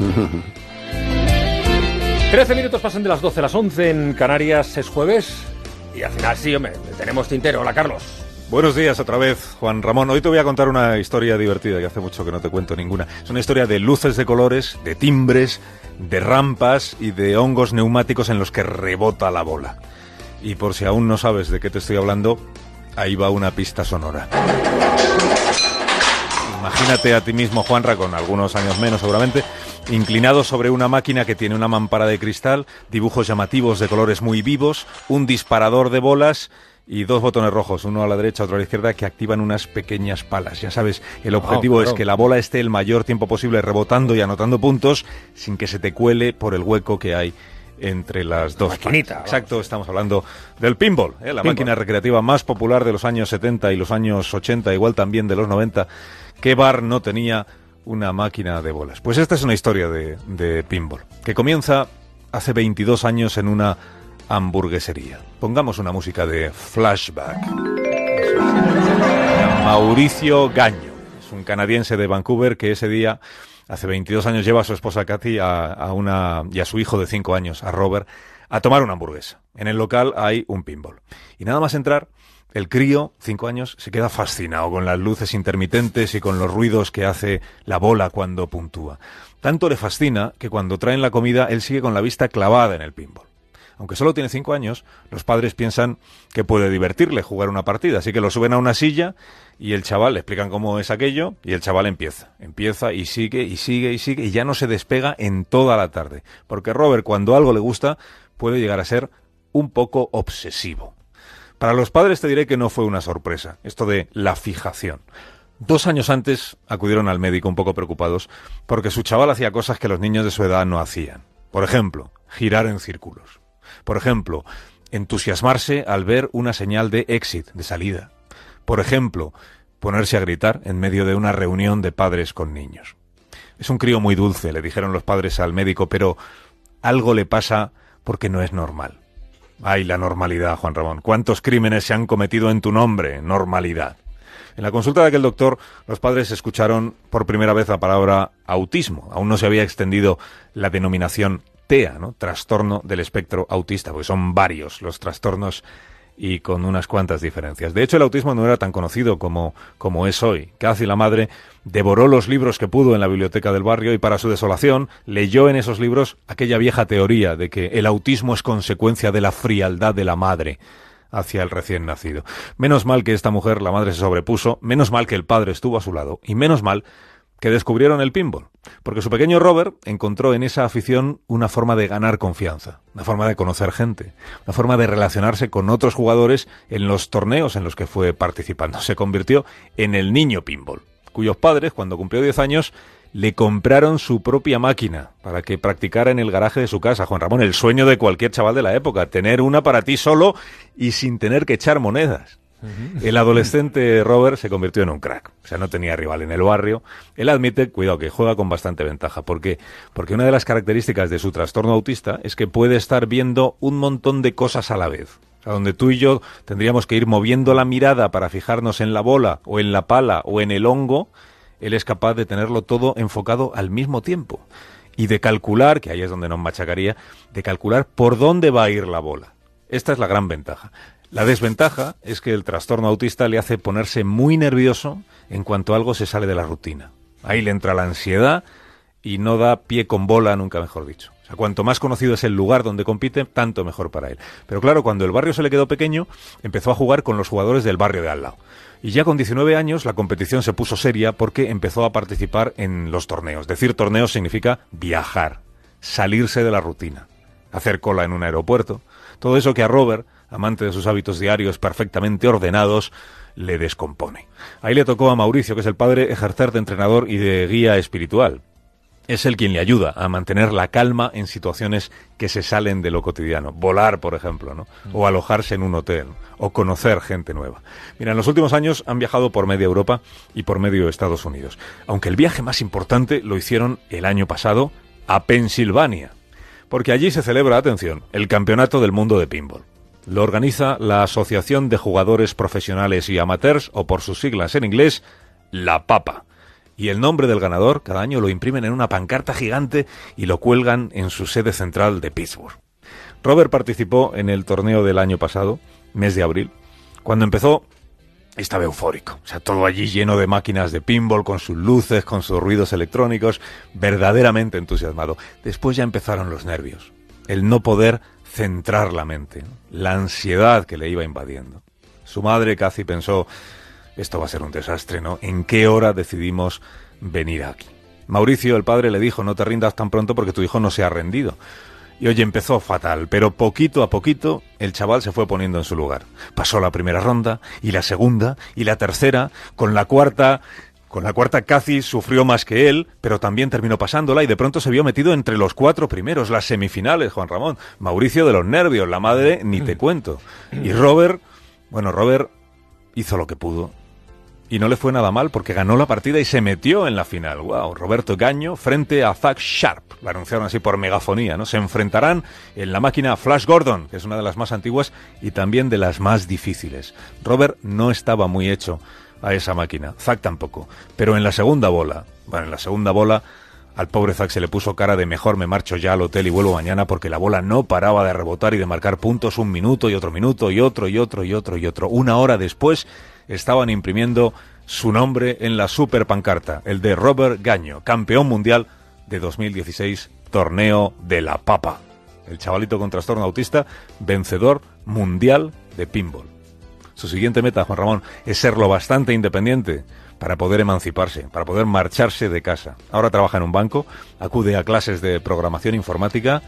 13 minutos pasan de las 12 a las 11 en Canarias, es jueves. Y al final sí, tenemos tintero. Hola, Carlos. Buenos días otra vez, Juan Ramón. Hoy te voy a contar una historia divertida, y hace mucho que no te cuento ninguna. Es una historia de luces de colores, de timbres, de rampas y de hongos neumáticos en los que rebota la bola. Y por si aún no sabes de qué te estoy hablando, ahí va una pista sonora. Imagínate a ti mismo, Juanra, con algunos años menos seguramente, inclinado sobre una máquina que tiene una mampara de cristal, dibujos llamativos de colores muy vivos, un disparador de bolas y dos botones rojos, uno a la derecha, otro a la izquierda, que activan unas pequeñas palas. Ya sabes, el objetivo es que la bola esté el mayor tiempo posible rebotando y anotando puntos sin que se te cuele por el hueco que hay entre las dos. Maquinita. Exacto, estamos hablando del pinball, ¿eh? la máquina recreativa más popular de los años 70 y los años 80, igual también de los 90. ¿Qué bar no tenía una máquina de bolas? Pues esta es una historia de, de pinball, que comienza hace 22 años en una hamburguesería. Pongamos una música de flashback. Mauricio Gaño, es un canadiense de Vancouver que ese día, hace 22 años, lleva a su esposa Kathy a, una, y a su hijo de 5 años, a Robert, a tomar una hamburguesa. En el local hay un pinball. Y nada más entrar, el crío, 5 años, se queda fascinado con las luces intermitentes y con los ruidos que hace la bola cuando puntúa. Tanto le fascina que cuando traen la comida él sigue con la vista clavada en el pinball aunque solo tiene cinco años, los padres piensan que puede divertirle jugar una partida, así que lo suben a una silla y el chaval le explican cómo es aquello y el chaval empieza, empieza y sigue y sigue y sigue y ya no se despega en toda la tarde, porque Robert cuando algo le gusta puede llegar a ser un poco obsesivo. Para los padres te diré que no fue una sorpresa, esto de la fijación. Dos años antes acudieron al médico un poco preocupados porque su chaval hacía cosas que los niños de su edad no hacían. Por ejemplo, girar en círculos. Por ejemplo, entusiasmarse al ver una señal de exit, de salida. Por ejemplo, ponerse a gritar en medio de una reunión de padres con niños. Es un crío muy dulce, le dijeron los padres al médico, pero algo le pasa porque no es normal. Ay, la normalidad, Juan Ramón. ¿Cuántos crímenes se han cometido en tu nombre? Normalidad. En la consulta de aquel doctor, los padres escucharon por primera vez la palabra autismo. Aún no se había extendido la denominación Trastorno del espectro autista, porque son varios los trastornos y con unas cuantas diferencias. De hecho, el autismo no era tan conocido como, como es hoy. Cathy, la madre, devoró los libros que pudo en la biblioteca del barrio y para su desolación leyó en esos libros aquella vieja teoría de que el autismo es consecuencia de la frialdad de la madre hacia el recién nacido. Menos mal que esta mujer, la madre, se sobrepuso, menos mal que el padre estuvo a su lado y menos mal que descubrieron el pinball, porque su pequeño Robert encontró en esa afición una forma de ganar confianza, una forma de conocer gente, una forma de relacionarse con otros jugadores en los torneos en los que fue participando. Se convirtió en el niño pinball, cuyos padres, cuando cumplió 10 años, le compraron su propia máquina para que practicara en el garaje de su casa. Juan Ramón, el sueño de cualquier chaval de la época, tener una para ti solo y sin tener que echar monedas. El adolescente Robert se convirtió en un crack. O sea, no tenía rival en el barrio. Él admite, cuidado, que juega con bastante ventaja. porque Porque una de las características de su trastorno autista es que puede estar viendo un montón de cosas a la vez. O sea, donde tú y yo tendríamos que ir moviendo la mirada para fijarnos en la bola, o en la pala, o en el hongo, él es capaz de tenerlo todo enfocado al mismo tiempo. Y de calcular, que ahí es donde nos machacaría, de calcular por dónde va a ir la bola. Esta es la gran ventaja. La desventaja es que el trastorno autista le hace ponerse muy nervioso en cuanto algo se sale de la rutina. Ahí le entra la ansiedad y no da pie con bola, nunca mejor dicho. O sea, cuanto más conocido es el lugar donde compite, tanto mejor para él. Pero claro, cuando el barrio se le quedó pequeño, empezó a jugar con los jugadores del barrio de al lado. Y ya con 19 años la competición se puso seria porque empezó a participar en los torneos. Decir torneos significa viajar, salirse de la rutina, hacer cola en un aeropuerto. Todo eso que a Robert amante de sus hábitos diarios perfectamente ordenados, le descompone. Ahí le tocó a Mauricio, que es el padre, ejercer de entrenador y de guía espiritual. Es él quien le ayuda a mantener la calma en situaciones que se salen de lo cotidiano. Volar, por ejemplo, ¿no? O alojarse en un hotel, o conocer gente nueva. Mira, en los últimos años han viajado por media Europa y por medio Estados Unidos. Aunque el viaje más importante lo hicieron el año pasado a Pensilvania. Porque allí se celebra, atención, el Campeonato del Mundo de Pinball. Lo organiza la Asociación de Jugadores Profesionales y Amateurs, o por sus siglas en inglés, la PAPA. Y el nombre del ganador cada año lo imprimen en una pancarta gigante y lo cuelgan en su sede central de Pittsburgh. Robert participó en el torneo del año pasado, mes de abril. Cuando empezó, estaba eufórico. O sea, todo allí lleno de máquinas de pinball, con sus luces, con sus ruidos electrónicos, verdaderamente entusiasmado. Después ya empezaron los nervios, el no poder centrar la mente, la ansiedad que le iba invadiendo. Su madre casi pensó, esto va a ser un desastre, ¿no? ¿En qué hora decidimos venir aquí? Mauricio, el padre, le dijo, no te rindas tan pronto porque tu hijo no se ha rendido. Y oye, empezó fatal, pero poquito a poquito el chaval se fue poniendo en su lugar. Pasó la primera ronda, y la segunda, y la tercera, con la cuarta... Con la cuarta casi sufrió más que él, pero también terminó pasándola y de pronto se vio metido entre los cuatro primeros, las semifinales, Juan Ramón. Mauricio de los nervios, la madre, ni te cuento. Y Robert, bueno, Robert hizo lo que pudo y no le fue nada mal porque ganó la partida y se metió en la final. Wow, Roberto Gaño frente a Zach Sharp, la anunciaron así por megafonía, ¿no? Se enfrentarán en la máquina Flash Gordon, que es una de las más antiguas y también de las más difíciles. Robert no estaba muy hecho a esa máquina, Zack tampoco, pero en la segunda bola, bueno, en la segunda bola al pobre Zack se le puso cara de mejor me marcho ya al hotel y vuelvo mañana porque la bola no paraba de rebotar y de marcar puntos un minuto y otro minuto y otro y otro y otro y otro. Una hora después estaban imprimiendo su nombre en la super pancarta, el de Robert Gaño, campeón mundial de 2016, torneo de la papa. El chavalito con trastorno autista, vencedor mundial de pinball. Su siguiente meta, Juan Ramón, es ser lo bastante independiente para poder emanciparse, para poder marcharse de casa. Ahora trabaja en un banco, acude a clases de programación informática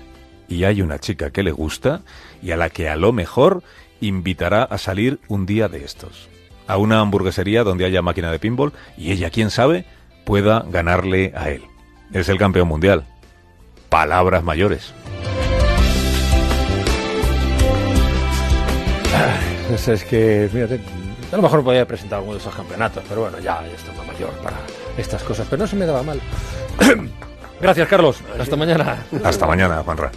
y hay una chica que le gusta y a la que a lo mejor invitará a salir un día de estos a una hamburguesería donde haya máquina de pinball y ella, quién sabe, pueda ganarle a él. Es el campeón mundial. Palabras mayores. Pues es que, fíjate, a lo mejor podía presentar alguno de esos campeonatos, pero bueno, ya, ya está mayor para estas cosas. Pero no se me daba mal. Gracias, Carlos. Hasta mañana. Hasta mañana, Juanra.